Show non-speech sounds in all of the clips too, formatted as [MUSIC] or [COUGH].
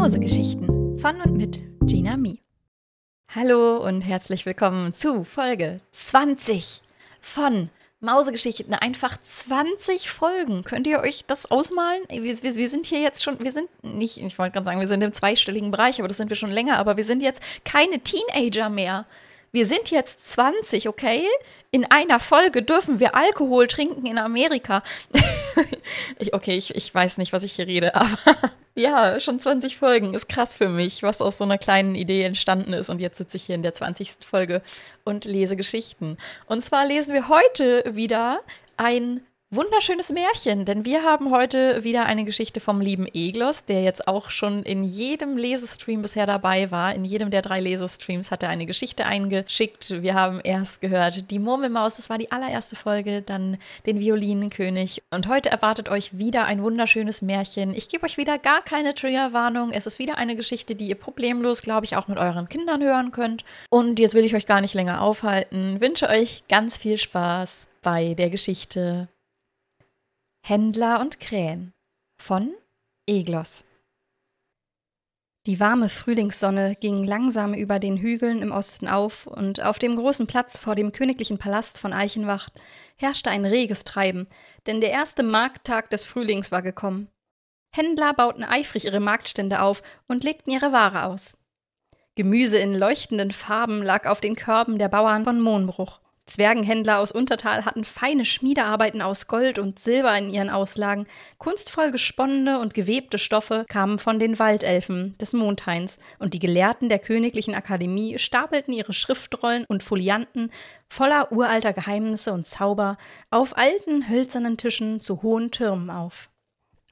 Mausegeschichten von und mit Gina Mi. Hallo und herzlich willkommen zu Folge 20 von Mausegeschichten. Einfach 20 Folgen. Könnt ihr euch das ausmalen? Wir, wir, wir sind hier jetzt schon, wir sind nicht, ich wollte gerade sagen, wir sind im zweistelligen Bereich, aber das sind wir schon länger, aber wir sind jetzt keine Teenager mehr wir sind jetzt 20, okay? In einer Folge dürfen wir Alkohol trinken in Amerika. [LAUGHS] ich, okay, ich, ich weiß nicht, was ich hier rede, [LAUGHS] aber ja, schon 20 Folgen ist krass für mich, was aus so einer kleinen Idee entstanden ist. Und jetzt sitze ich hier in der 20. Folge und lese Geschichten. Und zwar lesen wir heute wieder ein wunderschönes Märchen, denn wir haben heute wieder eine Geschichte vom lieben Eglos, der jetzt auch schon in jedem Lesestream bisher dabei war. In jedem der drei Lesestreams hat er eine Geschichte eingeschickt. Wir haben erst gehört die Murmelmaus, das war die allererste Folge, dann den Violinenkönig und heute erwartet euch wieder ein wunderschönes Märchen. Ich gebe euch wieder gar keine Triggerwarnung. Es ist wieder eine Geschichte, die ihr problemlos, glaube ich, auch mit euren Kindern hören könnt. Und jetzt will ich euch gar nicht länger aufhalten. Wünsche euch ganz viel Spaß bei der Geschichte Händler und Krähen von Eglos Die warme Frühlingssonne ging langsam über den Hügeln im Osten auf, und auf dem großen Platz vor dem königlichen Palast von Eichenwacht herrschte ein reges Treiben, denn der erste Markttag des Frühlings war gekommen. Händler bauten eifrig ihre Marktstände auf und legten ihre Ware aus. Gemüse in leuchtenden Farben lag auf den Körben der Bauern von Mohnbruch. Zwergenhändler aus Untertal hatten feine Schmiedearbeiten aus Gold und Silber in ihren Auslagen. Kunstvoll gesponnene und gewebte Stoffe kamen von den Waldelfen des Mondhains, und die Gelehrten der Königlichen Akademie stapelten ihre Schriftrollen und Folianten voller uralter Geheimnisse und Zauber auf alten hölzernen Tischen zu hohen Türmen auf.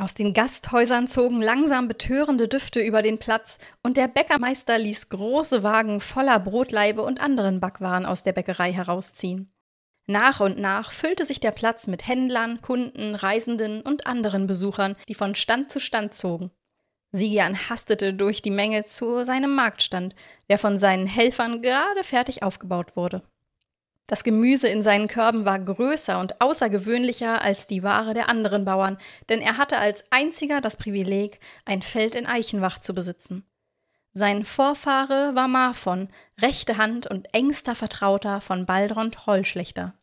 Aus den Gasthäusern zogen langsam betörende Düfte über den Platz, und der Bäckermeister ließ große Wagen voller Brotlaibe und anderen Backwaren aus der Bäckerei herausziehen. Nach und nach füllte sich der Platz mit Händlern, Kunden, Reisenden und anderen Besuchern, die von Stand zu Stand zogen. Sigian hastete durch die Menge zu seinem Marktstand, der von seinen Helfern gerade fertig aufgebaut wurde. Das Gemüse in seinen Körben war größer und außergewöhnlicher als die Ware der anderen Bauern, denn er hatte als einziger das Privileg, ein Feld in Eichenwach zu besitzen. Sein Vorfahre war Marfon, rechte Hand und engster Vertrauter von Baldron Trollschlechter.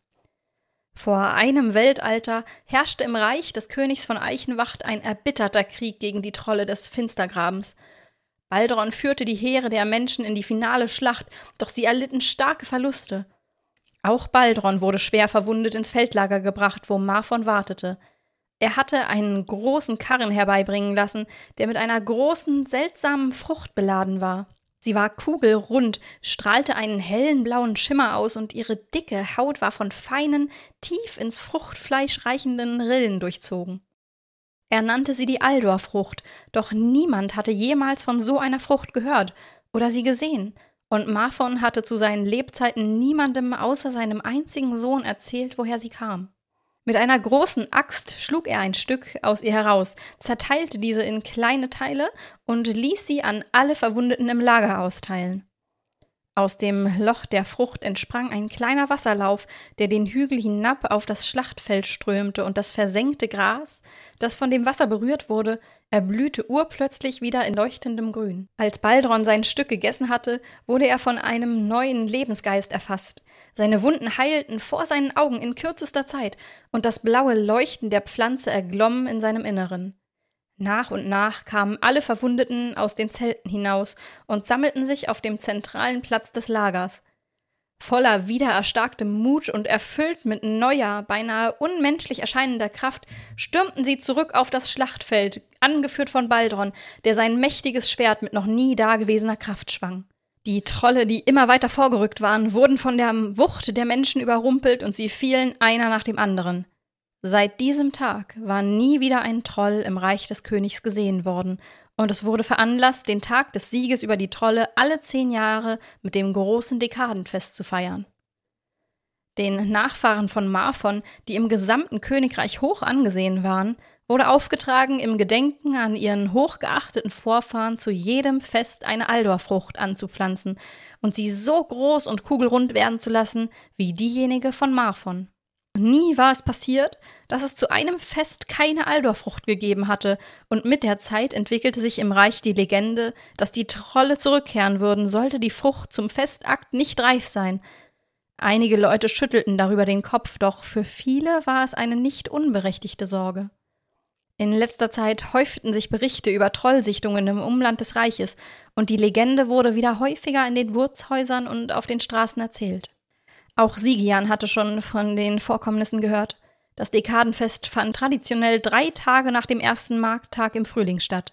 Vor einem Weltalter herrschte im Reich des Königs von Eichenwacht ein erbitterter Krieg gegen die Trolle des Finstergrabens. Baldron führte die Heere der Menschen in die finale Schlacht, doch sie erlitten starke Verluste. Auch Baldron wurde schwer verwundet ins Feldlager gebracht, wo Marfon wartete. Er hatte einen großen Karren herbeibringen lassen, der mit einer großen, seltsamen Frucht beladen war. Sie war kugelrund, strahlte einen hellen blauen Schimmer aus und ihre dicke Haut war von feinen, tief ins Fruchtfleisch reichenden Rillen durchzogen. Er nannte sie die Aldorfrucht, doch niemand hatte jemals von so einer Frucht gehört oder sie gesehen, und Marfon hatte zu seinen Lebzeiten niemandem außer seinem einzigen Sohn erzählt, woher sie kam. Mit einer großen Axt schlug er ein Stück aus ihr heraus, zerteilte diese in kleine Teile und ließ sie an alle Verwundeten im Lager austeilen. Aus dem Loch der Frucht entsprang ein kleiner Wasserlauf, der den Hügel hinab auf das Schlachtfeld strömte, und das versenkte Gras, das von dem Wasser berührt wurde, erblühte urplötzlich wieder in leuchtendem Grün. Als Baldron sein Stück gegessen hatte, wurde er von einem neuen Lebensgeist erfasst. Seine Wunden heilten vor seinen Augen in kürzester Zeit, und das blaue Leuchten der Pflanze erglomm in seinem Inneren. Nach und nach kamen alle Verwundeten aus den Zelten hinaus und sammelten sich auf dem zentralen Platz des Lagers. Voller wiedererstarktem Mut und erfüllt mit neuer, beinahe unmenschlich erscheinender Kraft, stürmten sie zurück auf das Schlachtfeld, angeführt von Baldron, der sein mächtiges Schwert mit noch nie dagewesener Kraft schwang. Die Trolle, die immer weiter vorgerückt waren, wurden von der Wucht der Menschen überrumpelt und sie fielen einer nach dem anderen. Seit diesem Tag war nie wieder ein Troll im Reich des Königs gesehen worden, und es wurde veranlasst, den Tag des Sieges über die Trolle alle zehn Jahre mit dem großen Dekadenfest zu feiern. Den Nachfahren von Marfon, die im gesamten Königreich hoch angesehen waren, wurde aufgetragen, im Gedenken an ihren hochgeachteten Vorfahren zu jedem Fest eine Aldorfrucht anzupflanzen und sie so groß und kugelrund werden zu lassen wie diejenige von Marfon. Nie war es passiert, dass es zu einem Fest keine Aldorfrucht gegeben hatte, und mit der Zeit entwickelte sich im Reich die Legende, dass die Trolle zurückkehren würden, sollte die Frucht zum Festakt nicht reif sein. Einige Leute schüttelten darüber den Kopf, doch für viele war es eine nicht unberechtigte Sorge. In letzter Zeit häuften sich Berichte über Trollsichtungen im Umland des Reiches, und die Legende wurde wieder häufiger in den Wurzhäusern und auf den Straßen erzählt. Auch Sigian hatte schon von den Vorkommnissen gehört. Das Dekadenfest fand traditionell drei Tage nach dem ersten Markttag im Frühling statt.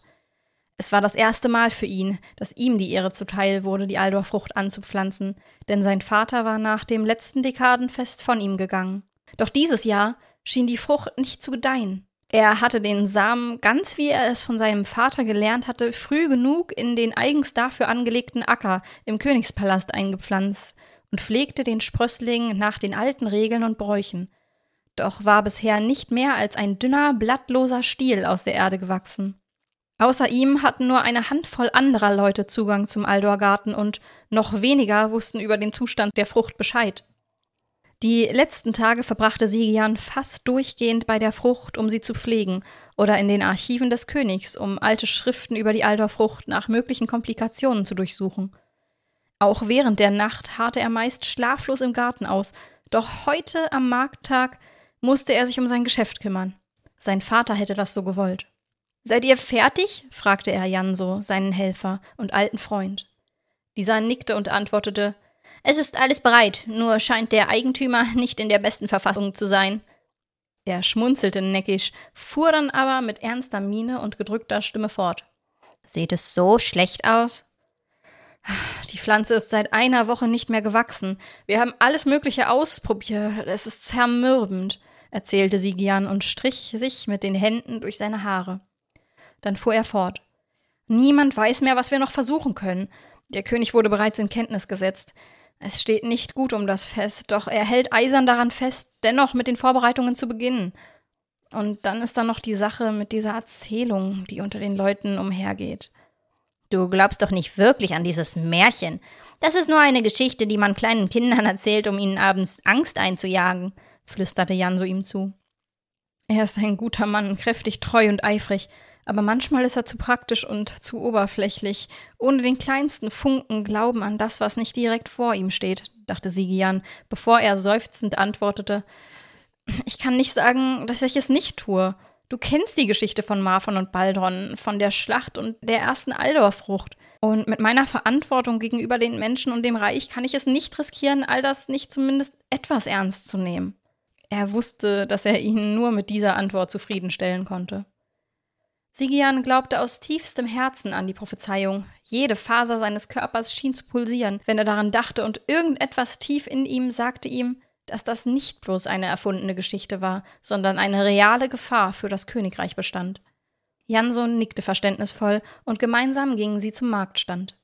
Es war das erste Mal für ihn, dass ihm die Ehre zuteil wurde, die Aldorfrucht anzupflanzen, denn sein Vater war nach dem letzten Dekadenfest von ihm gegangen. Doch dieses Jahr schien die Frucht nicht zu gedeihen. Er hatte den Samen, ganz wie er es von seinem Vater gelernt hatte, früh genug in den eigens dafür angelegten Acker im Königspalast eingepflanzt und pflegte den Sprössling nach den alten Regeln und Bräuchen. Doch war bisher nicht mehr als ein dünner, blattloser Stiel aus der Erde gewachsen. Außer ihm hatten nur eine Handvoll anderer Leute Zugang zum Aldorgarten und noch weniger wussten über den Zustand der Frucht Bescheid. Die letzten Tage verbrachte Sigian fast durchgehend bei der Frucht, um sie zu pflegen, oder in den Archiven des Königs, um alte Schriften über die Aldorfrucht nach möglichen Komplikationen zu durchsuchen. Auch während der Nacht harrte er meist schlaflos im Garten aus, doch heute am Markttag musste er sich um sein Geschäft kümmern. Sein Vater hätte das so gewollt. Seid ihr fertig? fragte er Janso, seinen Helfer und alten Freund. Dieser nickte und antwortete Es ist alles bereit, nur scheint der Eigentümer nicht in der besten Verfassung zu sein. Er schmunzelte neckisch, fuhr dann aber mit ernster Miene und gedrückter Stimme fort. Sieht es so schlecht aus? Die Pflanze ist seit einer Woche nicht mehr gewachsen. Wir haben alles Mögliche ausprobiert. Es ist zermürbend, erzählte Sigian und strich sich mit den Händen durch seine Haare. Dann fuhr er fort. Niemand weiß mehr, was wir noch versuchen können. Der König wurde bereits in Kenntnis gesetzt. Es steht nicht gut um das Fest, doch er hält eisern daran fest, dennoch mit den Vorbereitungen zu beginnen. Und dann ist da noch die Sache mit dieser Erzählung, die unter den Leuten umhergeht. Du glaubst doch nicht wirklich an dieses Märchen. Das ist nur eine Geschichte, die man kleinen Kindern erzählt, um ihnen abends Angst einzujagen, flüsterte Jan so ihm zu. Er ist ein guter Mann, kräftig, treu und eifrig, aber manchmal ist er zu praktisch und zu oberflächlich, ohne den kleinsten Funken Glauben an das, was nicht direkt vor ihm steht, dachte Sigian, bevor er seufzend antwortete Ich kann nicht sagen, dass ich es nicht tue. Du kennst die Geschichte von Marfon und Baldron, von der Schlacht und der ersten Aldorfrucht. Und mit meiner Verantwortung gegenüber den Menschen und dem Reich kann ich es nicht riskieren, all das nicht zumindest etwas ernst zu nehmen. Er wusste, dass er ihn nur mit dieser Antwort zufriedenstellen konnte. Sigian glaubte aus tiefstem Herzen an die Prophezeiung. Jede Faser seines Körpers schien zu pulsieren, wenn er daran dachte, und irgendetwas tief in ihm sagte ihm, dass das nicht bloß eine erfundene Geschichte war, sondern eine reale Gefahr für das Königreich bestand. Janson nickte verständnisvoll und gemeinsam gingen sie zum Marktstand.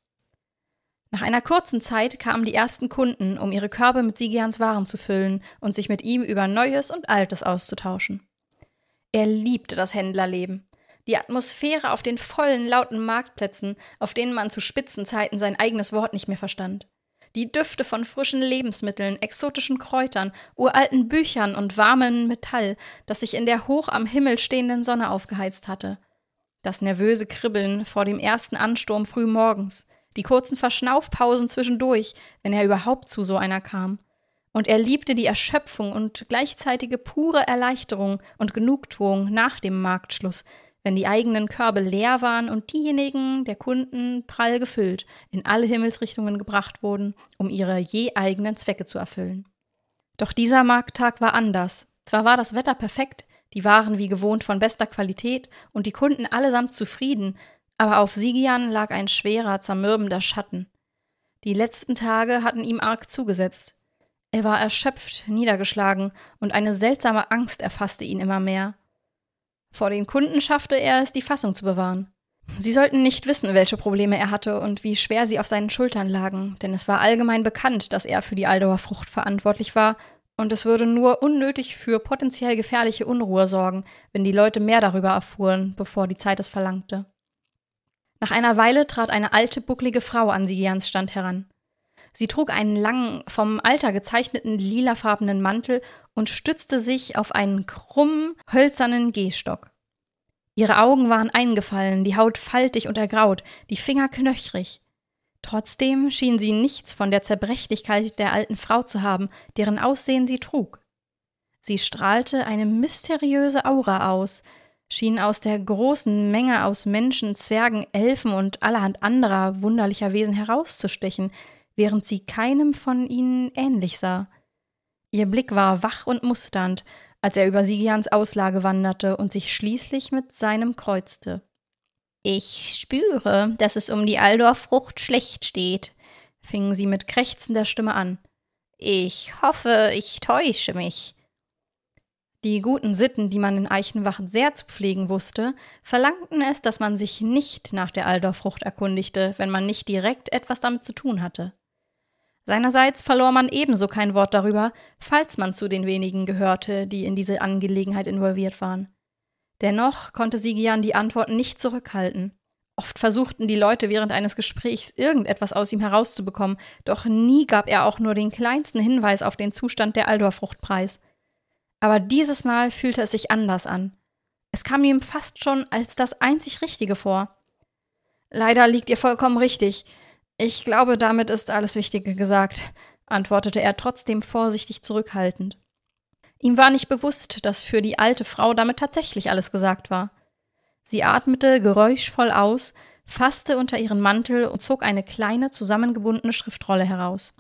Nach einer kurzen Zeit kamen die ersten Kunden, um ihre Körbe mit Sigians Waren zu füllen und sich mit ihm über Neues und Altes auszutauschen. Er liebte das Händlerleben. Die Atmosphäre auf den vollen, lauten Marktplätzen, auf denen man zu Spitzenzeiten sein eigenes Wort nicht mehr verstand die Düfte von frischen Lebensmitteln, exotischen Kräutern, uralten Büchern und warmem Metall, das sich in der hoch am Himmel stehenden Sonne aufgeheizt hatte. Das nervöse Kribbeln vor dem ersten Ansturm früh morgens, die kurzen Verschnaufpausen zwischendurch, wenn er überhaupt zu so einer kam. Und er liebte die Erschöpfung und gleichzeitige pure Erleichterung und Genugtuung nach dem Marktschluss, wenn die eigenen Körbe leer waren und diejenigen der Kunden prall gefüllt in alle Himmelsrichtungen gebracht wurden, um ihre je eigenen Zwecke zu erfüllen. Doch dieser Markttag war anders. Zwar war das Wetter perfekt, die Waren wie gewohnt von bester Qualität und die Kunden allesamt zufrieden, aber auf Sigian lag ein schwerer, zermürbender Schatten. Die letzten Tage hatten ihm arg zugesetzt. Er war erschöpft, niedergeschlagen, und eine seltsame Angst erfasste ihn immer mehr. Vor den Kunden schaffte er es, die Fassung zu bewahren. Sie sollten nicht wissen, welche Probleme er hatte und wie schwer sie auf seinen Schultern lagen, denn es war allgemein bekannt, dass er für die Aldauer Frucht verantwortlich war, und es würde nur unnötig für potenziell gefährliche Unruhe sorgen, wenn die Leute mehr darüber erfuhren, bevor die Zeit es verlangte. Nach einer Weile trat eine alte, bucklige Frau an Sigians Stand heran. Sie trug einen langen, vom Alter gezeichneten lilafarbenen Mantel und stützte sich auf einen krummen, hölzernen Gehstock. Ihre Augen waren eingefallen, die Haut faltig und ergraut, die Finger knöchrig. Trotzdem schien sie nichts von der Zerbrechlichkeit der alten Frau zu haben, deren Aussehen sie trug. Sie strahlte eine mysteriöse Aura aus, schien aus der großen Menge aus Menschen, Zwergen, Elfen und allerhand anderer wunderlicher Wesen herauszustechen, während sie keinem von ihnen ähnlich sah. Ihr Blick war wach und musternd, als er über Sigians Auslage wanderte und sich schließlich mit seinem kreuzte. Ich spüre, dass es um die Aldorfrucht schlecht steht, fing sie mit krächzender Stimme an. Ich hoffe, ich täusche mich. Die guten Sitten, die man in Eichenwacht sehr zu pflegen wusste, verlangten es, dass man sich nicht nach der Aldorfrucht erkundigte, wenn man nicht direkt etwas damit zu tun hatte. Seinerseits verlor man ebenso kein Wort darüber, falls man zu den wenigen gehörte, die in diese Angelegenheit involviert waren. Dennoch konnte Sigian die Antworten nicht zurückhalten. Oft versuchten die Leute während eines Gesprächs irgendetwas aus ihm herauszubekommen, doch nie gab er auch nur den kleinsten Hinweis auf den Zustand der Aldorfrucht preis. Aber dieses Mal fühlte es sich anders an. Es kam ihm fast schon als das einzig Richtige vor. Leider liegt ihr vollkommen richtig. Ich glaube, damit ist alles Wichtige gesagt, antwortete er trotzdem vorsichtig zurückhaltend. Ihm war nicht bewusst, dass für die alte Frau damit tatsächlich alles gesagt war. Sie atmete geräuschvoll aus, fasste unter ihren Mantel und zog eine kleine, zusammengebundene Schriftrolle heraus.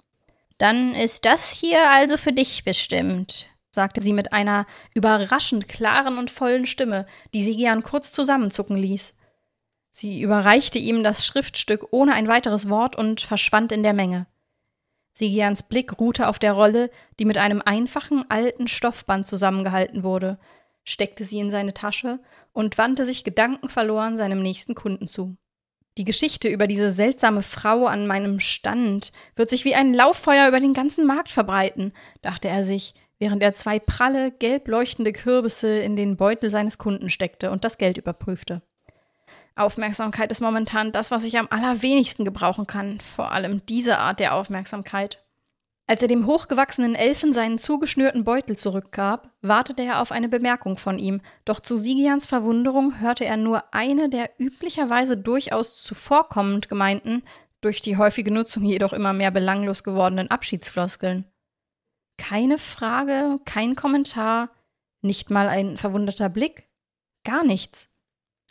Dann ist das hier also für dich bestimmt, sagte sie mit einer überraschend klaren und vollen Stimme, die Sigian kurz zusammenzucken ließ. Sie überreichte ihm das Schriftstück ohne ein weiteres Wort und verschwand in der Menge. Sigians Blick ruhte auf der Rolle, die mit einem einfachen alten Stoffband zusammengehalten wurde, steckte sie in seine Tasche und wandte sich gedankenverloren seinem nächsten Kunden zu. Die Geschichte über diese seltsame Frau an meinem Stand wird sich wie ein Lauffeuer über den ganzen Markt verbreiten, dachte er sich, während er zwei pralle, gelb leuchtende Kürbisse in den Beutel seines Kunden steckte und das Geld überprüfte. Aufmerksamkeit ist momentan das, was ich am allerwenigsten gebrauchen kann, vor allem diese Art der Aufmerksamkeit. Als er dem hochgewachsenen Elfen seinen zugeschnürten Beutel zurückgab, wartete er auf eine Bemerkung von ihm, doch zu Sigians Verwunderung hörte er nur eine der üblicherweise durchaus zuvorkommend gemeinten, durch die häufige Nutzung jedoch immer mehr belanglos gewordenen Abschiedsfloskeln. Keine Frage, kein Kommentar, nicht mal ein verwunderter Blick, gar nichts.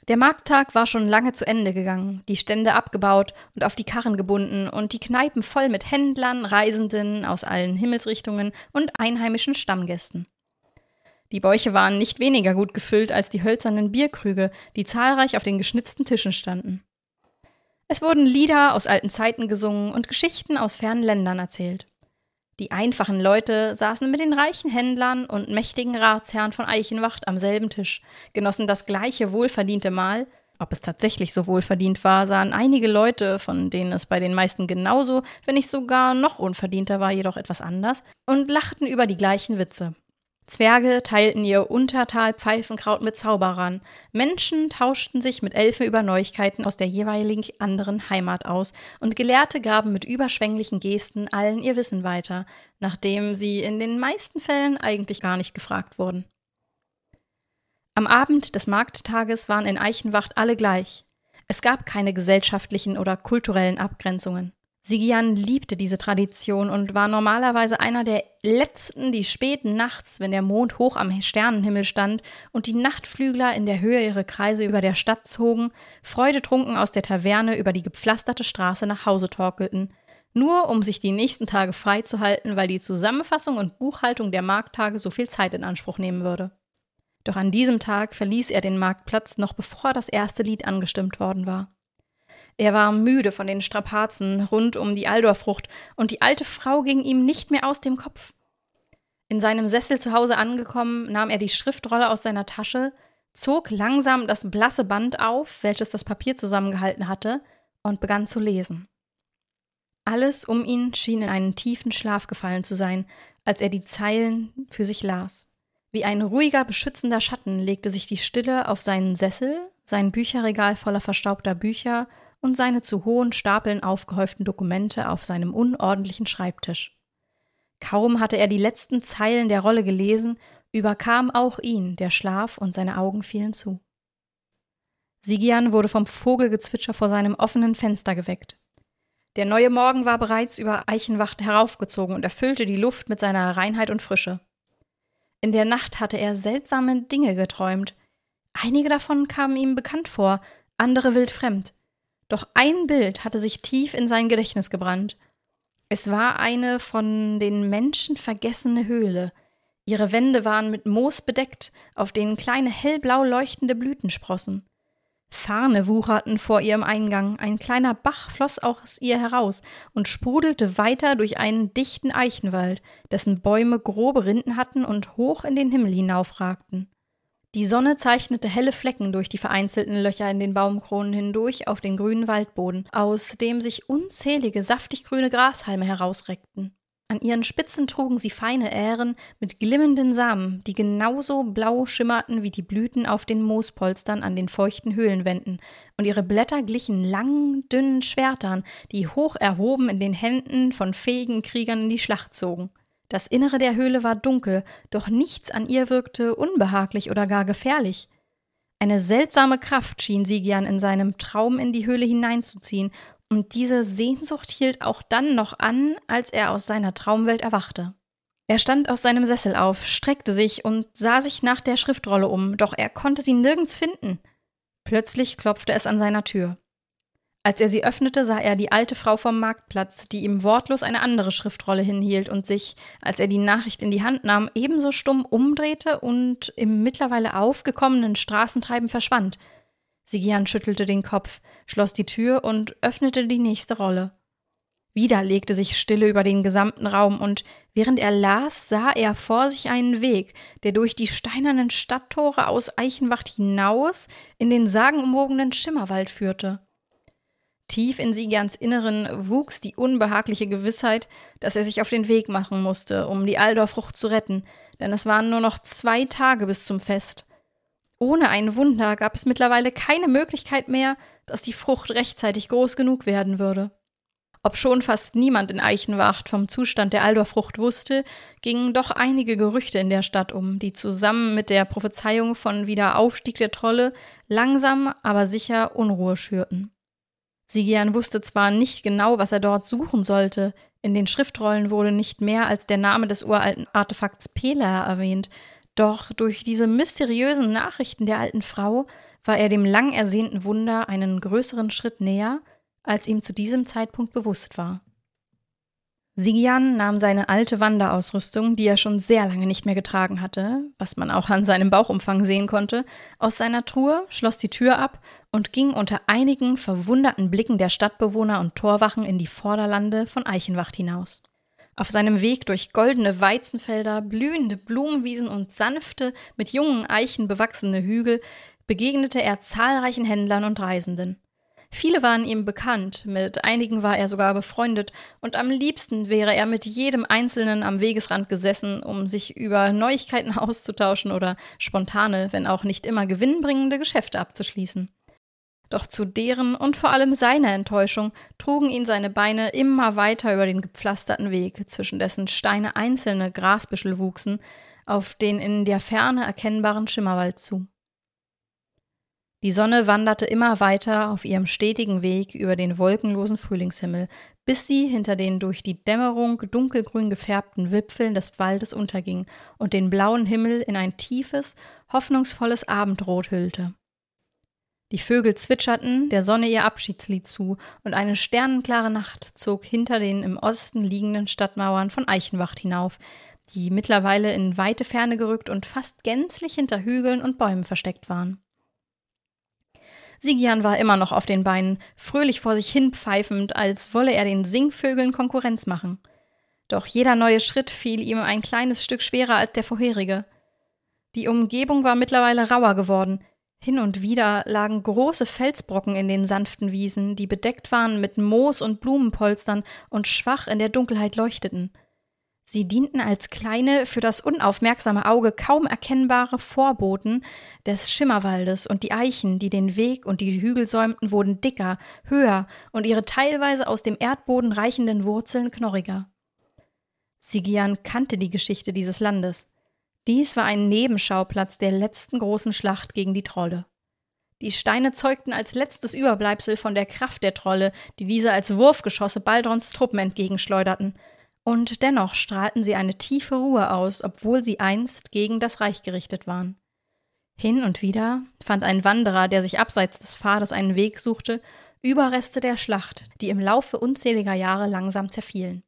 Der Markttag war schon lange zu Ende gegangen, die Stände abgebaut und auf die Karren gebunden und die Kneipen voll mit Händlern, Reisenden aus allen Himmelsrichtungen und einheimischen Stammgästen. Die Bäuche waren nicht weniger gut gefüllt als die hölzernen Bierkrüge, die zahlreich auf den geschnitzten Tischen standen. Es wurden Lieder aus alten Zeiten gesungen und Geschichten aus fernen Ländern erzählt. Die einfachen Leute saßen mit den reichen Händlern und mächtigen Ratsherren von Eichenwacht am selben Tisch, genossen das gleiche wohlverdiente Mahl. Ob es tatsächlich so wohlverdient war, sahen einige Leute, von denen es bei den meisten genauso, wenn nicht sogar noch unverdienter war, jedoch etwas anders, und lachten über die gleichen Witze. Zwerge teilten ihr Untertal Pfeifenkraut mit Zauberern, Menschen tauschten sich mit Elfen über Neuigkeiten aus der jeweiligen anderen Heimat aus, und Gelehrte gaben mit überschwänglichen Gesten allen ihr Wissen weiter, nachdem sie in den meisten Fällen eigentlich gar nicht gefragt wurden. Am Abend des Markttages waren in Eichenwacht alle gleich. Es gab keine gesellschaftlichen oder kulturellen Abgrenzungen. Sigian liebte diese Tradition und war normalerweise einer der letzten, die späten nachts, wenn der Mond hoch am Sternenhimmel stand und die Nachtflügler in der Höhe ihre Kreise über der Stadt zogen, freudetrunken aus der Taverne über die gepflasterte Straße nach Hause torkelten, nur um sich die nächsten Tage freizuhalten, weil die Zusammenfassung und Buchhaltung der Markttage so viel Zeit in Anspruch nehmen würde. Doch an diesem Tag verließ er den Marktplatz noch bevor das erste Lied angestimmt worden war. Er war müde von den Strapazen rund um die Aldorfrucht, und die alte Frau ging ihm nicht mehr aus dem Kopf. In seinem Sessel zu Hause angekommen, nahm er die Schriftrolle aus seiner Tasche, zog langsam das blasse Band auf, welches das Papier zusammengehalten hatte, und begann zu lesen. Alles um ihn schien in einen tiefen Schlaf gefallen zu sein, als er die Zeilen für sich las. Wie ein ruhiger, beschützender Schatten legte sich die Stille auf seinen Sessel, sein Bücherregal voller verstaubter Bücher und seine zu hohen Stapeln aufgehäuften Dokumente auf seinem unordentlichen Schreibtisch. Kaum hatte er die letzten Zeilen der Rolle gelesen, überkam auch ihn der Schlaf und seine Augen fielen zu. Sigian wurde vom Vogelgezwitscher vor seinem offenen Fenster geweckt. Der neue Morgen war bereits über Eichenwacht heraufgezogen und erfüllte die Luft mit seiner Reinheit und Frische. In der Nacht hatte er seltsame Dinge geträumt. Einige davon kamen ihm bekannt vor, andere wildfremd. Doch ein Bild hatte sich tief in sein Gedächtnis gebrannt. Es war eine von den Menschen vergessene Höhle. Ihre Wände waren mit Moos bedeckt, auf denen kleine hellblau leuchtende Blüten sprossen. Farne wucherten vor ihrem Eingang, ein kleiner Bach floss aus ihr heraus und sprudelte weiter durch einen dichten Eichenwald, dessen Bäume grobe Rinden hatten und hoch in den Himmel hinaufragten. Die Sonne zeichnete helle Flecken durch die vereinzelten Löcher in den Baumkronen hindurch auf den grünen Waldboden, aus dem sich unzählige saftig grüne Grashalme herausreckten. An ihren Spitzen trugen sie feine Ähren mit glimmenden Samen, die genauso blau schimmerten wie die Blüten auf den Moospolstern an den feuchten Höhlenwänden, und ihre Blätter glichen langen, dünnen Schwertern, die hoch erhoben in den Händen von fähigen Kriegern in die Schlacht zogen. Das Innere der Höhle war dunkel, doch nichts an ihr wirkte unbehaglich oder gar gefährlich. Eine seltsame Kraft schien Sigian in seinem Traum in die Höhle hineinzuziehen, und diese Sehnsucht hielt auch dann noch an, als er aus seiner Traumwelt erwachte. Er stand aus seinem Sessel auf, streckte sich und sah sich nach der Schriftrolle um, doch er konnte sie nirgends finden. Plötzlich klopfte es an seiner Tür. Als er sie öffnete, sah er die alte Frau vom Marktplatz, die ihm wortlos eine andere Schriftrolle hinhielt und sich, als er die Nachricht in die Hand nahm, ebenso stumm umdrehte und im mittlerweile aufgekommenen Straßentreiben verschwand – Sigian schüttelte den Kopf, schloss die Tür und öffnete die nächste Rolle. Wieder legte sich Stille über den gesamten Raum, und während er las, sah er vor sich einen Weg, der durch die steinernen Stadttore aus Eichenwacht hinaus in den sagenumwogenen Schimmerwald führte. Tief in Sigians Inneren wuchs die unbehagliche Gewissheit, dass er sich auf den Weg machen musste, um die Aldorfrucht zu retten, denn es waren nur noch zwei Tage bis zum Fest. Ohne ein Wunder gab es mittlerweile keine Möglichkeit mehr, dass die Frucht rechtzeitig groß genug werden würde. Obschon fast niemand in Eichenwacht vom Zustand der Aldorfrucht wusste, gingen doch einige Gerüchte in der Stadt um, die zusammen mit der Prophezeiung von Wiederaufstieg der Trolle langsam, aber sicher Unruhe schürten. Sigian wusste zwar nicht genau, was er dort suchen sollte, in den Schriftrollen wurde nicht mehr als der Name des uralten Artefakts Pela erwähnt, doch durch diese mysteriösen Nachrichten der alten Frau war er dem lang ersehnten Wunder einen größeren Schritt näher, als ihm zu diesem Zeitpunkt bewusst war. Sigian nahm seine alte Wanderausrüstung, die er schon sehr lange nicht mehr getragen hatte, was man auch an seinem Bauchumfang sehen konnte, aus seiner Truhe, schloss die Tür ab und ging unter einigen verwunderten Blicken der Stadtbewohner und Torwachen in die Vorderlande von Eichenwacht hinaus. Auf seinem Weg durch goldene Weizenfelder, blühende Blumenwiesen und sanfte, mit jungen Eichen bewachsene Hügel begegnete er zahlreichen Händlern und Reisenden. Viele waren ihm bekannt, mit einigen war er sogar befreundet, und am liebsten wäre er mit jedem Einzelnen am Wegesrand gesessen, um sich über Neuigkeiten [LAUGHS] auszutauschen oder spontane, wenn auch nicht immer gewinnbringende Geschäfte abzuschließen. Doch zu deren und vor allem seiner Enttäuschung trugen ihn seine Beine immer weiter über den gepflasterten Weg, zwischen dessen Steine einzelne Grasbüschel wuchsen, auf den in der Ferne erkennbaren Schimmerwald zu. Die Sonne wanderte immer weiter auf ihrem stetigen Weg über den wolkenlosen Frühlingshimmel, bis sie hinter den durch die Dämmerung dunkelgrün gefärbten Wipfeln des Waldes unterging und den blauen Himmel in ein tiefes, hoffnungsvolles Abendrot hüllte. Die Vögel zwitscherten der Sonne ihr Abschiedslied zu, und eine sternenklare Nacht zog hinter den im Osten liegenden Stadtmauern von Eichenwacht hinauf, die mittlerweile in weite Ferne gerückt und fast gänzlich hinter Hügeln und Bäumen versteckt waren. Sigian war immer noch auf den Beinen, fröhlich vor sich hin pfeifend, als wolle er den Singvögeln Konkurrenz machen. Doch jeder neue Schritt fiel ihm ein kleines Stück schwerer als der vorherige. Die Umgebung war mittlerweile rauer geworden, hin und wieder lagen große Felsbrocken in den sanften Wiesen, die bedeckt waren mit Moos und Blumenpolstern und schwach in der Dunkelheit leuchteten. Sie dienten als kleine, für das unaufmerksame Auge kaum erkennbare Vorboten des Schimmerwaldes, und die Eichen, die den Weg und die Hügel säumten, wurden dicker, höher und ihre teilweise aus dem Erdboden reichenden Wurzeln knorriger. Sigian kannte die Geschichte dieses Landes. Dies war ein Nebenschauplatz der letzten großen Schlacht gegen die Trolle. Die Steine zeugten als letztes Überbleibsel von der Kraft der Trolle, die diese als Wurfgeschosse Baldrons Truppen entgegenschleuderten – und dennoch strahlten sie eine tiefe Ruhe aus, obwohl sie einst gegen das Reich gerichtet waren. Hin und wieder fand ein Wanderer, der sich abseits des Pfades einen Weg suchte, Überreste der Schlacht, die im Laufe unzähliger Jahre langsam zerfielen.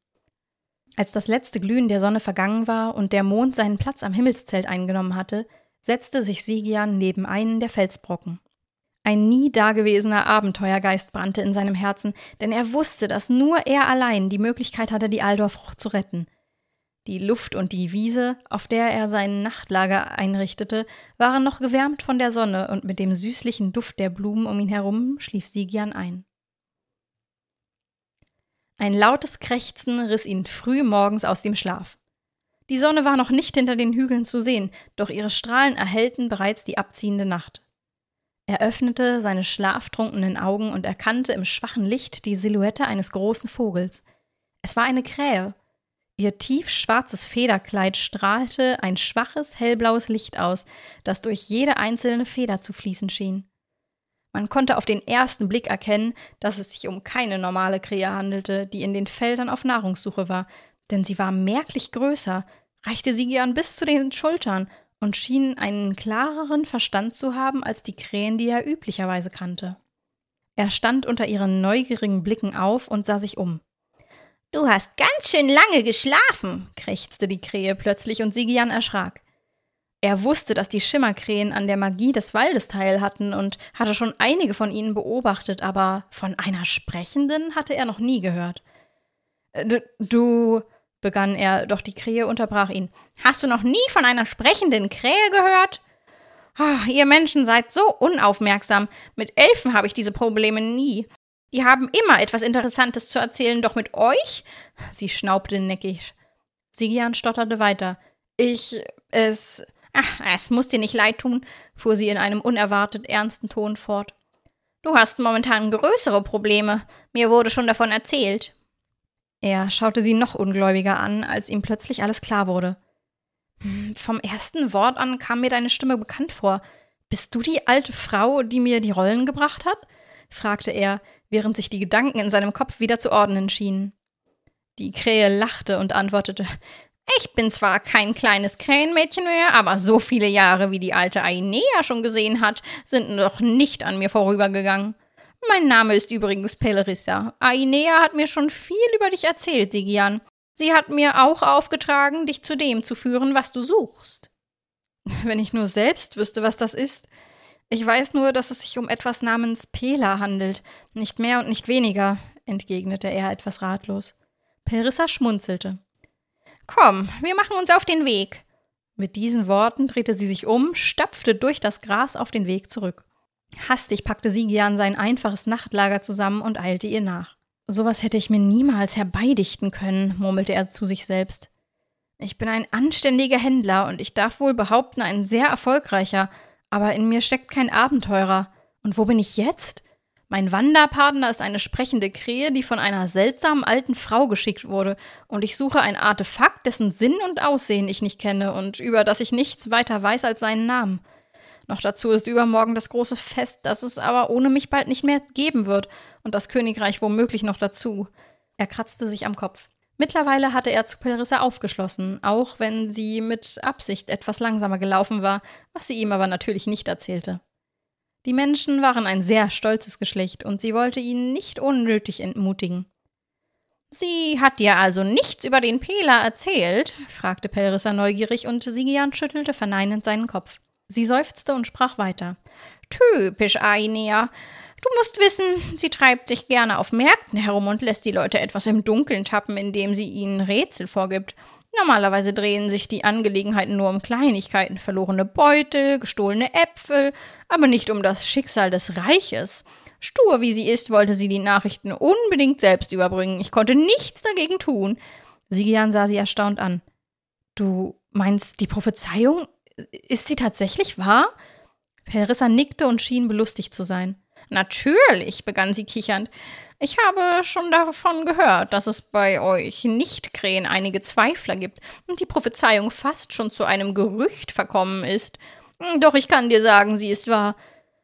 Als das letzte Glühen der Sonne vergangen war und der Mond seinen Platz am Himmelszelt eingenommen hatte, setzte sich Sigian neben einen der Felsbrocken. Ein nie dagewesener Abenteuergeist brannte in seinem Herzen, denn er wusste, dass nur er allein die Möglichkeit hatte, die Aldorfrucht zu retten. Die Luft und die Wiese, auf der er sein Nachtlager einrichtete, waren noch gewärmt von der Sonne, und mit dem süßlichen Duft der Blumen um ihn herum schlief Sigian ein. Ein lautes Krächzen riss ihn früh morgens aus dem Schlaf. Die Sonne war noch nicht hinter den Hügeln zu sehen, doch ihre Strahlen erhellten bereits die abziehende Nacht. Er öffnete seine schlaftrunkenen Augen und erkannte im schwachen Licht die Silhouette eines großen Vogels. Es war eine Krähe. Ihr tiefschwarzes Federkleid strahlte ein schwaches, hellblaues Licht aus, das durch jede einzelne Feder zu fließen schien. Man konnte auf den ersten Blick erkennen, dass es sich um keine normale Krähe handelte, die in den Feldern auf Nahrungssuche war, denn sie war merklich größer, reichte sie gern bis zu den Schultern und schien einen klareren Verstand zu haben als die Krähen, die er üblicherweise kannte. Er stand unter ihren neugierigen Blicken auf und sah sich um. Du hast ganz schön lange geschlafen, krächzte die Krähe plötzlich und Sigian erschrak. Er wusste, dass die Schimmerkrähen an der Magie des Waldes teil hatten und hatte schon einige von ihnen beobachtet, aber von einer sprechenden hatte er noch nie gehört. Äh, du, begann er, doch die Krähe unterbrach ihn. Hast du noch nie von einer sprechenden Krähe gehört? Oh, ihr Menschen seid so unaufmerksam. Mit Elfen habe ich diese Probleme nie. Die haben immer etwas Interessantes zu erzählen, doch mit euch? Sie schnaubte neckig. Sigian stotterte weiter. Ich, es. Ach, es muss dir nicht leid tun, fuhr sie in einem unerwartet ernsten Ton fort. Du hast momentan größere Probleme. Mir wurde schon davon erzählt. Er schaute sie noch ungläubiger an, als ihm plötzlich alles klar wurde. Hm, vom ersten Wort an kam mir deine Stimme bekannt vor. Bist du die alte Frau, die mir die Rollen gebracht hat? fragte er, während sich die Gedanken in seinem Kopf wieder zu ordnen schienen. Die Krähe lachte und antwortete Ich bin zwar kein kleines Krähenmädchen mehr, aber so viele Jahre, wie die alte Ainea schon gesehen hat, sind noch nicht an mir vorübergegangen. Mein Name ist übrigens Pelerissa. Ainea hat mir schon viel über dich erzählt, Sigian. Sie hat mir auch aufgetragen, dich zu dem zu führen, was du suchst. [LAUGHS] Wenn ich nur selbst wüsste, was das ist. Ich weiß nur, dass es sich um etwas namens Pela handelt, nicht mehr und nicht weniger, entgegnete er etwas ratlos. Pelerissa schmunzelte. Komm, wir machen uns auf den Weg. Mit diesen Worten drehte sie sich um, stapfte durch das Gras auf den Weg zurück. Hastig packte Sigian sein einfaches Nachtlager zusammen und eilte ihr nach. Sowas hätte ich mir niemals herbeidichten können, murmelte er zu sich selbst. Ich bin ein anständiger Händler und ich darf wohl behaupten, ein sehr erfolgreicher, aber in mir steckt kein Abenteurer. Und wo bin ich jetzt? Mein Wanderpartner ist eine sprechende Krähe, die von einer seltsamen alten Frau geschickt wurde, und ich suche ein Artefakt, dessen Sinn und Aussehen ich nicht kenne und über das ich nichts weiter weiß als seinen Namen. Noch dazu ist übermorgen das große Fest, das es aber ohne mich bald nicht mehr geben wird, und das Königreich womöglich noch dazu. Er kratzte sich am Kopf. Mittlerweile hatte er zu Perissa aufgeschlossen, auch wenn sie mit Absicht etwas langsamer gelaufen war, was sie ihm aber natürlich nicht erzählte. Die Menschen waren ein sehr stolzes Geschlecht, und sie wollte ihn nicht unnötig entmutigen. Sie hat dir also nichts über den Pela erzählt? fragte Pelrissa neugierig, und Sigian schüttelte verneinend seinen Kopf. Sie seufzte und sprach weiter. Typisch Ainea. Du musst wissen, sie treibt sich gerne auf Märkten herum und lässt die Leute etwas im Dunkeln tappen, indem sie ihnen Rätsel vorgibt. Normalerweise drehen sich die Angelegenheiten nur um Kleinigkeiten, verlorene Beute, gestohlene Äpfel, aber nicht um das Schicksal des Reiches. Stur wie sie ist, wollte sie die Nachrichten unbedingt selbst überbringen. Ich konnte nichts dagegen tun. Sigian sah sie erstaunt an. Du meinst die Prophezeiung? Ist sie tatsächlich wahr? Perissa nickte und schien belustigt zu sein. Natürlich, begann sie kichernd. Ich habe schon davon gehört, dass es bei euch Nichtkrähen einige Zweifler gibt und die Prophezeiung fast schon zu einem Gerücht verkommen ist. Doch ich kann dir sagen, sie ist wahr.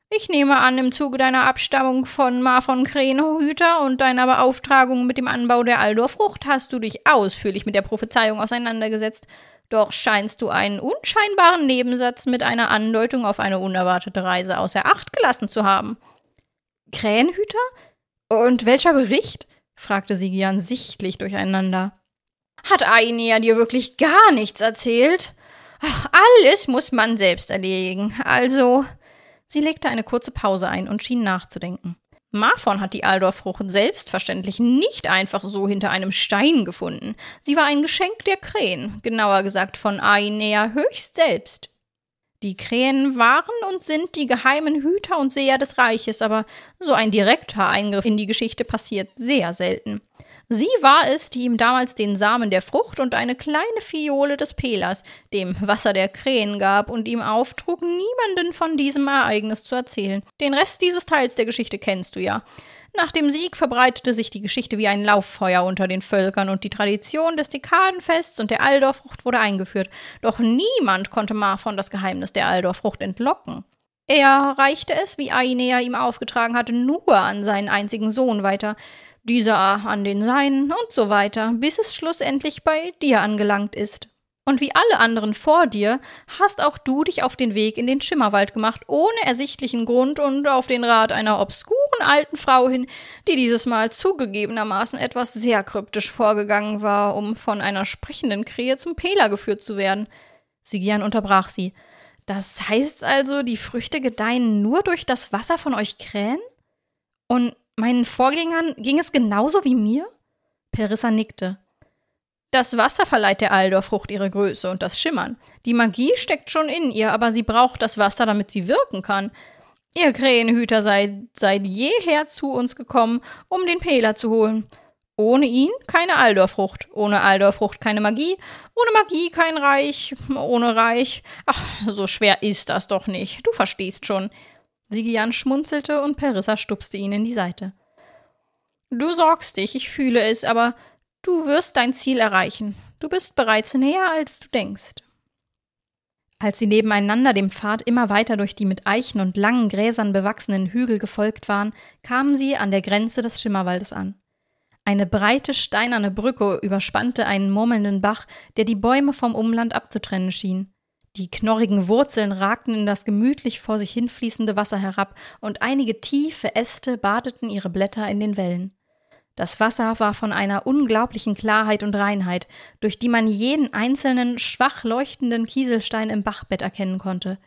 Ich nehme an, im Zuge deiner Abstammung von Marfon Krähenhüter und deiner Beauftragung mit dem Anbau der Aldorfrucht hast du dich ausführlich mit der Prophezeiung auseinandergesetzt. Doch scheinst du einen unscheinbaren Nebensatz mit einer Andeutung auf eine unerwartete Reise außer Acht gelassen zu haben. Krähenhüter? Und welcher Bericht? fragte Sigian sichtlich durcheinander. Hat Ainea dir wirklich gar nichts erzählt? Ach, alles muss man selbst erlegen. Also. Sie legte eine kurze Pause ein und schien nachzudenken. Marfon hat die Aldorfrucht selbstverständlich nicht einfach so hinter einem Stein gefunden. Sie war ein Geschenk der Krähen, genauer gesagt von Ainea höchst selbst. Die Krähen waren und sind die geheimen Hüter und Seher des Reiches, aber so ein direkter Eingriff in die Geschichte passiert sehr selten. Sie war es, die ihm damals den Samen der Frucht und eine kleine Fiole des Pelas, dem Wasser der Krähen gab und ihm auftrug, niemanden von diesem Ereignis zu erzählen. Den Rest dieses Teils der Geschichte kennst du ja. Nach dem Sieg verbreitete sich die Geschichte wie ein Lauffeuer unter den Völkern und die Tradition des Dekadenfests und der Aldorfrucht wurde eingeführt. Doch niemand konnte Marfon das Geheimnis der Aldorfrucht entlocken. Er reichte es, wie Ainea ihm aufgetragen hatte, nur an seinen einzigen Sohn weiter, dieser an den seinen und so weiter, bis es schlussendlich bei dir angelangt ist. Und wie alle anderen vor dir, hast auch du dich auf den Weg in den Schimmerwald gemacht, ohne ersichtlichen Grund und auf den Rat einer obskuren alten Frau hin, die dieses Mal zugegebenermaßen etwas sehr kryptisch vorgegangen war, um von einer sprechenden Krähe zum Pela geführt zu werden. Sigian unterbrach sie. Das heißt also, die Früchte gedeihen nur durch das Wasser von euch Krähen? Und meinen Vorgängern ging es genauso wie mir? Perissa nickte. Das Wasser verleiht der Aldorfrucht ihre Größe und das Schimmern. Die Magie steckt schon in ihr, aber sie braucht das Wasser, damit sie wirken kann. Ihr Krähenhüter seid seit jeher zu uns gekommen, um den Pela zu holen. Ohne ihn keine Aldorfrucht, ohne Aldorfrucht keine Magie, ohne Magie kein Reich, ohne Reich. Ach, so schwer ist das doch nicht. Du verstehst schon. Sigian schmunzelte und Perissa stupste ihn in die Seite. Du sorgst dich, ich fühle es, aber Du wirst dein Ziel erreichen. Du bist bereits näher, als du denkst. Als sie nebeneinander dem Pfad immer weiter durch die mit Eichen und langen Gräsern bewachsenen Hügel gefolgt waren, kamen sie an der Grenze des Schimmerwaldes an. Eine breite steinerne Brücke überspannte einen murmelnden Bach, der die Bäume vom Umland abzutrennen schien. Die knorrigen Wurzeln ragten in das gemütlich vor sich hinfließende Wasser herab, und einige tiefe Äste badeten ihre Blätter in den Wellen. Das Wasser war von einer unglaublichen Klarheit und Reinheit, durch die man jeden einzelnen schwach leuchtenden Kieselstein im Bachbett erkennen konnte.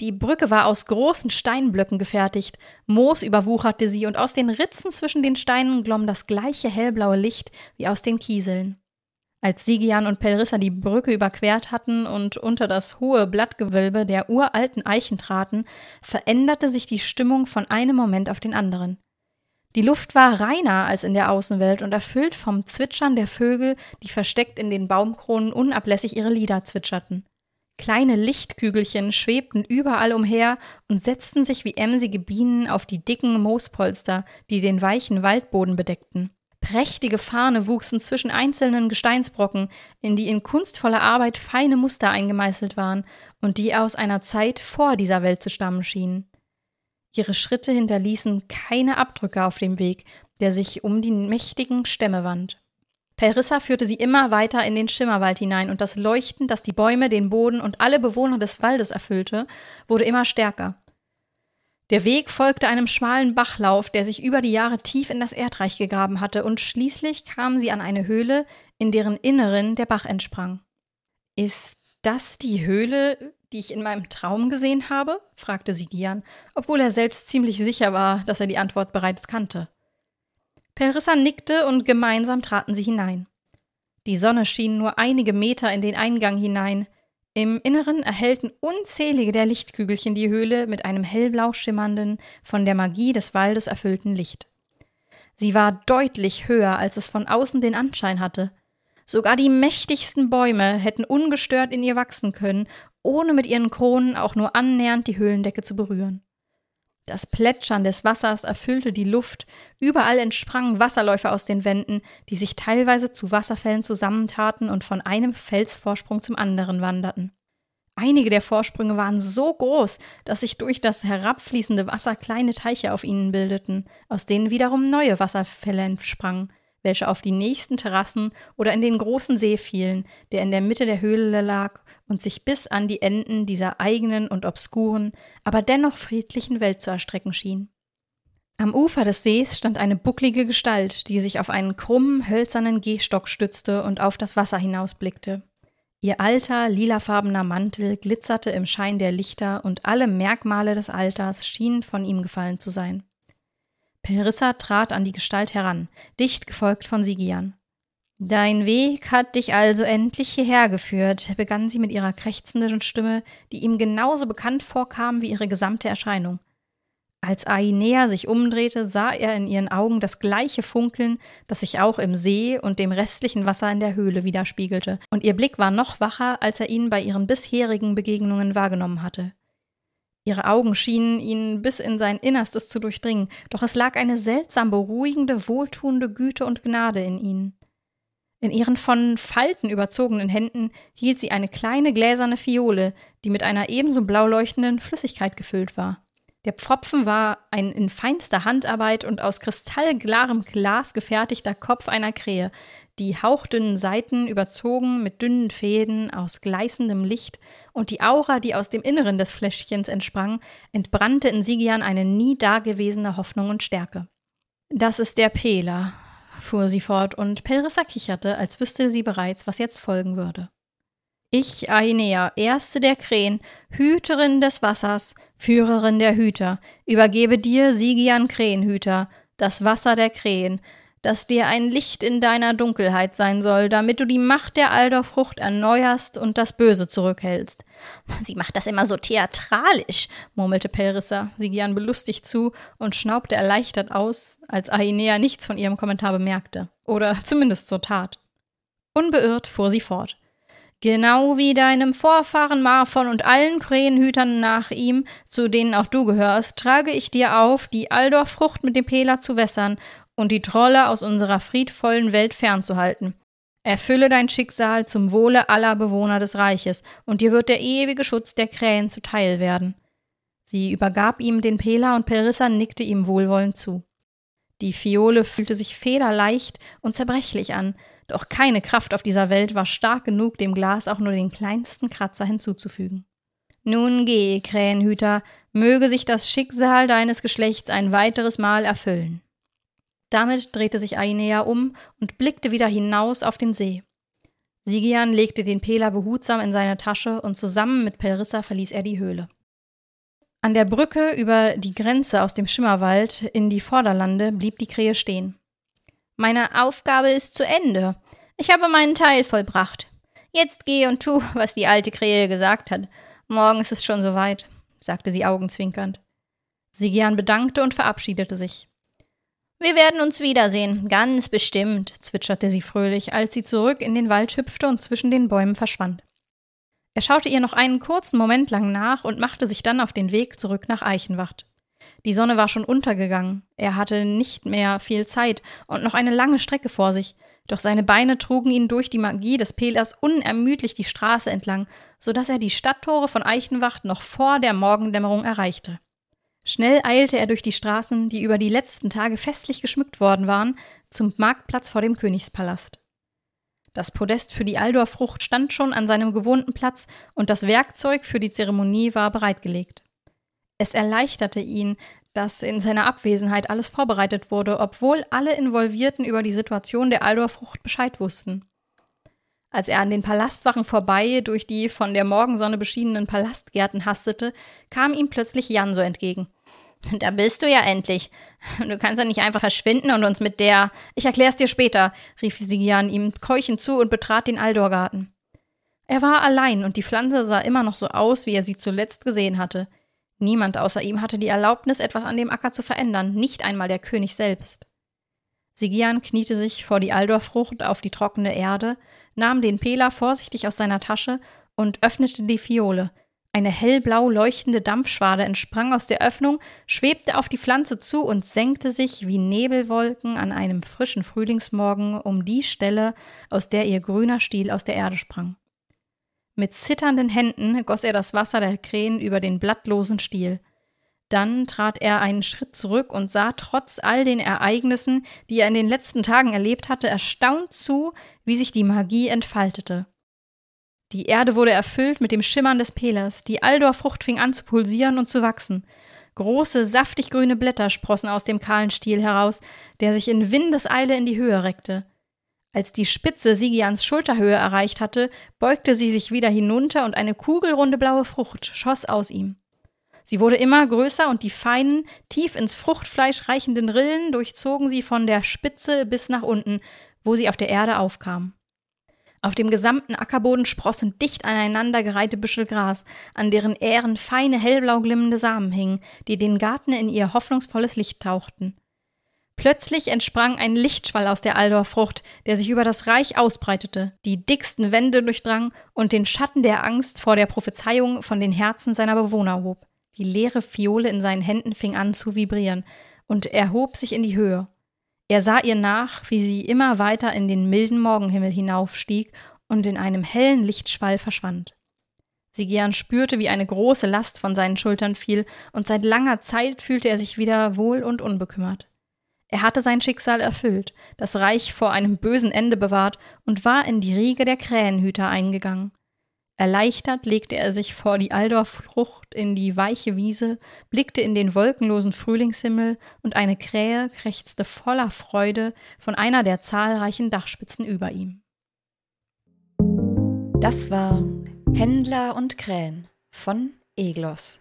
Die Brücke war aus großen Steinblöcken gefertigt, Moos überwucherte sie, und aus den Ritzen zwischen den Steinen glomm das gleiche hellblaue Licht wie aus den Kieseln. Als Sigian und Pelrissa die Brücke überquert hatten und unter das hohe Blattgewölbe der uralten Eichen traten, veränderte sich die Stimmung von einem Moment auf den anderen. Die Luft war reiner als in der Außenwelt und erfüllt vom Zwitschern der Vögel, die versteckt in den Baumkronen unablässig ihre Lieder zwitscherten. Kleine Lichtkügelchen schwebten überall umher und setzten sich wie emsige Bienen auf die dicken Moospolster, die den weichen Waldboden bedeckten. Prächtige Fahne wuchsen zwischen einzelnen Gesteinsbrocken, in die in kunstvoller Arbeit feine Muster eingemeißelt waren und die aus einer Zeit vor dieser Welt zu stammen schienen. Ihre Schritte hinterließen keine Abdrücke auf dem Weg, der sich um die mächtigen Stämme wand. Perissa führte sie immer weiter in den Schimmerwald hinein, und das Leuchten, das die Bäume, den Boden und alle Bewohner des Waldes erfüllte, wurde immer stärker. Der Weg folgte einem schmalen Bachlauf, der sich über die Jahre tief in das Erdreich gegraben hatte, und schließlich kamen sie an eine Höhle, in deren Inneren der Bach entsprang. Ist das die Höhle, die ich in meinem Traum gesehen habe? fragte Sigian, obwohl er selbst ziemlich sicher war, dass er die Antwort bereits kannte. Perissa nickte und gemeinsam traten sie hinein. Die Sonne schien nur einige Meter in den Eingang hinein. Im Inneren erhellten unzählige der Lichtkügelchen die Höhle mit einem hellblau schimmernden, von der Magie des Waldes erfüllten Licht. Sie war deutlich höher, als es von außen den Anschein hatte. Sogar die mächtigsten Bäume hätten ungestört in ihr wachsen können, ohne mit ihren Kronen auch nur annähernd die Höhlendecke zu berühren. Das Plätschern des Wassers erfüllte die Luft, überall entsprangen Wasserläufe aus den Wänden, die sich teilweise zu Wasserfällen zusammentaten und von einem Felsvorsprung zum anderen wanderten. Einige der Vorsprünge waren so groß, dass sich durch das herabfließende Wasser kleine Teiche auf ihnen bildeten, aus denen wiederum neue Wasserfälle entsprangen, welche auf die nächsten Terrassen oder in den großen See fielen, der in der Mitte der Höhle lag und sich bis an die Enden dieser eigenen und obskuren, aber dennoch friedlichen Welt zu erstrecken schien. Am Ufer des Sees stand eine bucklige Gestalt, die sich auf einen krummen, hölzernen Gehstock stützte und auf das Wasser hinausblickte. Ihr alter, lilafarbener Mantel glitzerte im Schein der Lichter und alle Merkmale des Alters schienen von ihm gefallen zu sein. Pelrissa trat an die Gestalt heran, dicht gefolgt von Sigian. Dein Weg hat dich also endlich hierher geführt, begann sie mit ihrer krächzenden Stimme, die ihm genauso bekannt vorkam wie ihre gesamte Erscheinung. Als Ainea sich umdrehte, sah er in ihren Augen das gleiche Funkeln, das sich auch im See und dem restlichen Wasser in der Höhle widerspiegelte, und ihr Blick war noch wacher, als er ihn bei ihren bisherigen Begegnungen wahrgenommen hatte. Ihre Augen schienen ihn bis in sein Innerstes zu durchdringen, doch es lag eine seltsam beruhigende, wohltuende Güte und Gnade in ihnen. In ihren von Falten überzogenen Händen hielt sie eine kleine gläserne Fiole, die mit einer ebenso blau leuchtenden Flüssigkeit gefüllt war. Der Pfropfen war ein in feinster Handarbeit und aus kristallklarem Glas gefertigter Kopf einer Krähe, die hauchdünnen Seiten überzogen mit dünnen Fäden aus gleißendem Licht, und die Aura, die aus dem Inneren des Fläschchens entsprang, entbrannte in Sigian eine nie dagewesene Hoffnung und Stärke. Das ist der Pela, fuhr sie fort, und Pelrissa kicherte, als wüsste sie bereits, was jetzt folgen würde. Ich, Ainea, erste der Krähen, Hüterin des Wassers, Führerin der Hüter, übergebe dir, Sigian Krähenhüter, das Wasser der Krähen, das dir ein Licht in deiner Dunkelheit sein soll, damit du die Macht der Aldorfrucht erneuerst und das Böse zurückhältst. [LAUGHS] Sie macht das immer so theatralisch, murmelte Pelrissa, Sigian belustigt zu und schnaubte erleichtert aus, als Ainea nichts von ihrem Kommentar bemerkte. Oder zumindest so tat. Unbeirrt fuhr sie fort. Genau wie deinem Vorfahren Marfon und allen Krähenhütern nach ihm, zu denen auch du gehörst, trage ich dir auf, die Aldorfrucht mit dem Pela zu wässern und die Trolle aus unserer friedvollen Welt fernzuhalten. Erfülle dein Schicksal zum Wohle aller Bewohner des Reiches, und dir wird der ewige Schutz der Krähen zuteil werden. Sie übergab ihm den Pela und Perissa nickte ihm wohlwollend zu. Die Fiole fühlte sich federleicht und zerbrechlich an, doch keine Kraft auf dieser Welt war stark genug, dem Glas auch nur den kleinsten Kratzer hinzuzufügen. Nun geh, Krähenhüter, möge sich das Schicksal deines Geschlechts ein weiteres Mal erfüllen. Damit drehte sich Ainea um und blickte wieder hinaus auf den See. Sigian legte den Pela behutsam in seine Tasche und zusammen mit Pelrissa verließ er die Höhle. An der Brücke über die Grenze aus dem Schimmerwald in die Vorderlande blieb die Krähe stehen. Meine Aufgabe ist zu Ende. Ich habe meinen Teil vollbracht. Jetzt geh und tu, was die alte Krähe gesagt hat. Morgen ist es schon soweit, sagte sie augenzwinkernd. Sigian bedankte und verabschiedete sich. Wir werden uns wiedersehen, ganz bestimmt, zwitscherte sie fröhlich, als sie zurück in den Wald hüpfte und zwischen den Bäumen verschwand. Er schaute ihr noch einen kurzen Moment lang nach und machte sich dann auf den Weg zurück nach Eichenwacht. Die Sonne war schon untergegangen, er hatte nicht mehr viel Zeit und noch eine lange Strecke vor sich, doch seine Beine trugen ihn durch die Magie des Pelers unermüdlich die Straße entlang, so dass er die Stadttore von Eichenwacht noch vor der Morgendämmerung erreichte. Schnell eilte er durch die Straßen, die über die letzten Tage festlich geschmückt worden waren, zum Marktplatz vor dem Königspalast. Das Podest für die Aldorfrucht stand schon an seinem gewohnten Platz und das Werkzeug für die Zeremonie war bereitgelegt. Es erleichterte ihn, dass in seiner Abwesenheit alles vorbereitet wurde, obwohl alle Involvierten über die Situation der Aldorfrucht Bescheid wussten. Als er an den Palastwachen vorbei durch die von der Morgensonne beschienenen Palastgärten hastete, kam ihm plötzlich Jan so entgegen. [LAUGHS] Da bist du ja endlich. Du kannst ja nicht einfach verschwinden und uns mit der. Ich erklär's dir später, rief Sigian ihm keuchend zu und betrat den Aldorgarten. Er war allein und die Pflanze sah immer noch so aus, wie er sie zuletzt gesehen hatte. Niemand außer ihm hatte die Erlaubnis, etwas an dem Acker zu verändern, nicht einmal der König selbst. Sigian kniete sich vor die Aldorfrucht auf die trockene Erde, nahm den Pela vorsichtig aus seiner Tasche und öffnete die Fiole. Eine hellblau leuchtende Dampfschwade entsprang aus der Öffnung, schwebte auf die Pflanze zu und senkte sich wie Nebelwolken an einem frischen Frühlingsmorgen um die Stelle, aus der ihr grüner Stiel aus der Erde sprang. Mit zitternden Händen goss er das Wasser der Krähen über den blattlosen Stiel. Dann trat er einen Schritt zurück und sah trotz all den Ereignissen, die er in den letzten Tagen erlebt hatte, erstaunt zu, wie sich die Magie entfaltete. Die Erde wurde erfüllt mit dem Schimmern des Pelers, die Aldorfrucht fing an zu pulsieren und zu wachsen. Große, saftig grüne Blätter sprossen aus dem kahlen Stiel heraus, der sich in Windeseile in die Höhe reckte. Als die Spitze Sigians Schulterhöhe erreicht hatte, beugte sie sich wieder hinunter und eine kugelrunde blaue Frucht schoss aus ihm. Sie wurde immer größer und die feinen, tief ins Fruchtfleisch reichenden Rillen durchzogen sie von der Spitze bis nach unten, wo sie auf der Erde aufkam. Auf dem gesamten Ackerboden sprossen dicht aneinander gereihte Büschel Gras, an deren Ähren feine hellblau glimmende Samen hingen, die den Garten in ihr hoffnungsvolles Licht tauchten. Plötzlich entsprang ein Lichtschwall aus der Aldorfrucht, der sich über das Reich ausbreitete, die dicksten Wände durchdrang und den Schatten der Angst vor der Prophezeiung von den Herzen seiner Bewohner hob. Die leere Fiole in seinen Händen fing an zu vibrieren, und er hob sich in die Höhe. Er sah ihr nach, wie sie immer weiter in den milden Morgenhimmel hinaufstieg und in einem hellen Lichtschwall verschwand. Sigian spürte, wie eine große Last von seinen Schultern fiel, und seit langer Zeit fühlte er sich wieder wohl und unbekümmert. Er hatte sein Schicksal erfüllt, das Reich vor einem bösen Ende bewahrt und war in die Riege der Krähenhüter eingegangen. Erleichtert legte er sich vor die Aldorffrucht in die weiche Wiese, blickte in den wolkenlosen Frühlingshimmel und eine Krähe krächzte voller Freude von einer der zahlreichen Dachspitzen über ihm. Das war Händler und Krähen von Eglos.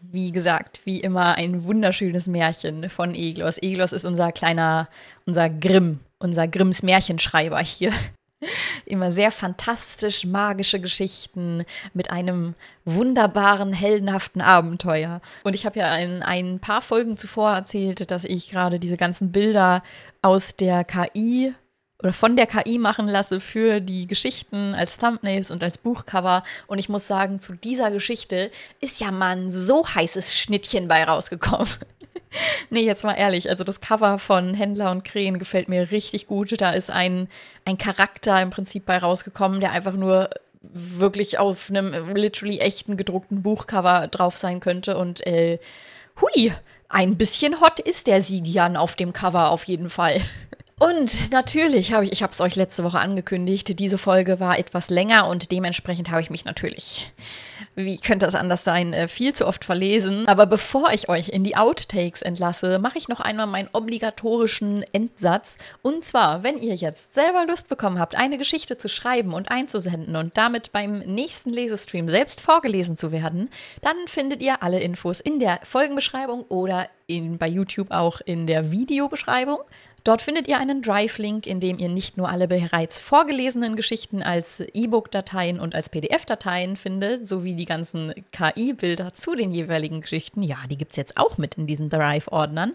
Wie gesagt, wie immer ein wunderschönes Märchen von Eglos. Eglos ist unser kleiner, unser Grimm, unser Grimms Märchenschreiber hier. Immer sehr fantastisch magische Geschichten mit einem wunderbaren, heldenhaften Abenteuer. Und ich habe ja in ein paar Folgen zuvor erzählt, dass ich gerade diese ganzen Bilder aus der KI oder von der KI machen lasse für die Geschichten als Thumbnails und als Buchcover. Und ich muss sagen, zu dieser Geschichte ist ja mal ein so heißes Schnittchen bei rausgekommen. [LAUGHS] nee, jetzt mal ehrlich, also das Cover von Händler und Krähen gefällt mir richtig gut. Da ist ein, ein Charakter im Prinzip bei rausgekommen, der einfach nur wirklich auf einem literally echten gedruckten Buchcover drauf sein könnte. Und äh, hui, ein bisschen hot ist der Sigian auf dem Cover auf jeden Fall. [LAUGHS] Und natürlich habe ich, ich habe es euch letzte Woche angekündigt, diese Folge war etwas länger und dementsprechend habe ich mich natürlich, wie könnte es anders sein, äh, viel zu oft verlesen. Aber bevor ich euch in die Outtakes entlasse, mache ich noch einmal meinen obligatorischen Endsatz. Und zwar, wenn ihr jetzt selber Lust bekommen habt, eine Geschichte zu schreiben und einzusenden und damit beim nächsten Lesestream selbst vorgelesen zu werden, dann findet ihr alle Infos in der Folgenbeschreibung oder in, bei YouTube auch in der Videobeschreibung. Dort findet ihr einen Drive-Link, in dem ihr nicht nur alle bereits vorgelesenen Geschichten als E-Book-Dateien und als PDF-Dateien findet, sowie die ganzen KI-Bilder zu den jeweiligen Geschichten. Ja, die gibt es jetzt auch mit in diesen Drive-Ordnern,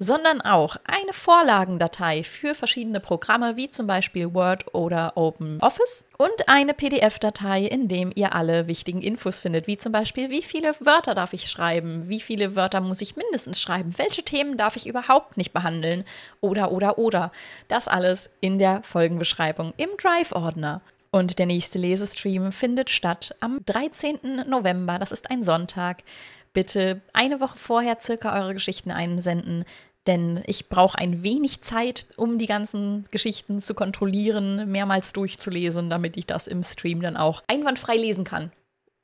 sondern auch eine Vorlagendatei für verschiedene Programme, wie zum Beispiel Word oder OpenOffice und eine PDF-Datei, in dem ihr alle wichtigen Infos findet, wie zum Beispiel, wie viele Wörter darf ich schreiben, wie viele Wörter muss ich mindestens schreiben, welche Themen darf ich überhaupt nicht behandeln oder, oder, oder. Das alles in der Folgenbeschreibung im Drive-Ordner. Und der nächste Lesestream findet statt am 13. November. Das ist ein Sonntag. Bitte eine Woche vorher circa eure Geschichten einsenden, denn ich brauche ein wenig Zeit, um die ganzen Geschichten zu kontrollieren, mehrmals durchzulesen, damit ich das im Stream dann auch einwandfrei lesen kann.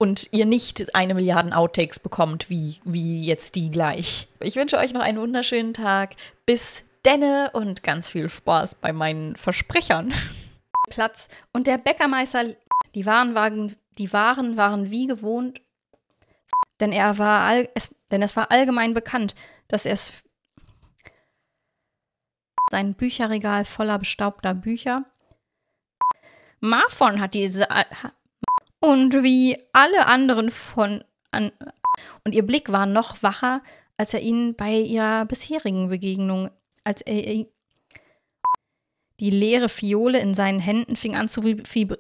Und ihr nicht eine Milliarde Outtakes bekommt, wie, wie jetzt die gleich. Ich wünsche euch noch einen wunderschönen Tag. Bis denne und ganz viel Spaß bei meinen Versprechern. [LAUGHS] Platz. Und der Bäckermeister, die Waren waren, die Waren waren wie gewohnt, denn er war all, es, denn es war allgemein bekannt, dass er es sein Bücherregal voller bestaubter Bücher. Marfon hat diese und wie alle anderen von an, und ihr Blick war noch wacher, als er ihn bei ihrer bisherigen Begegnung als er die leere Fiole in seinen Händen fing an zu vibrieren.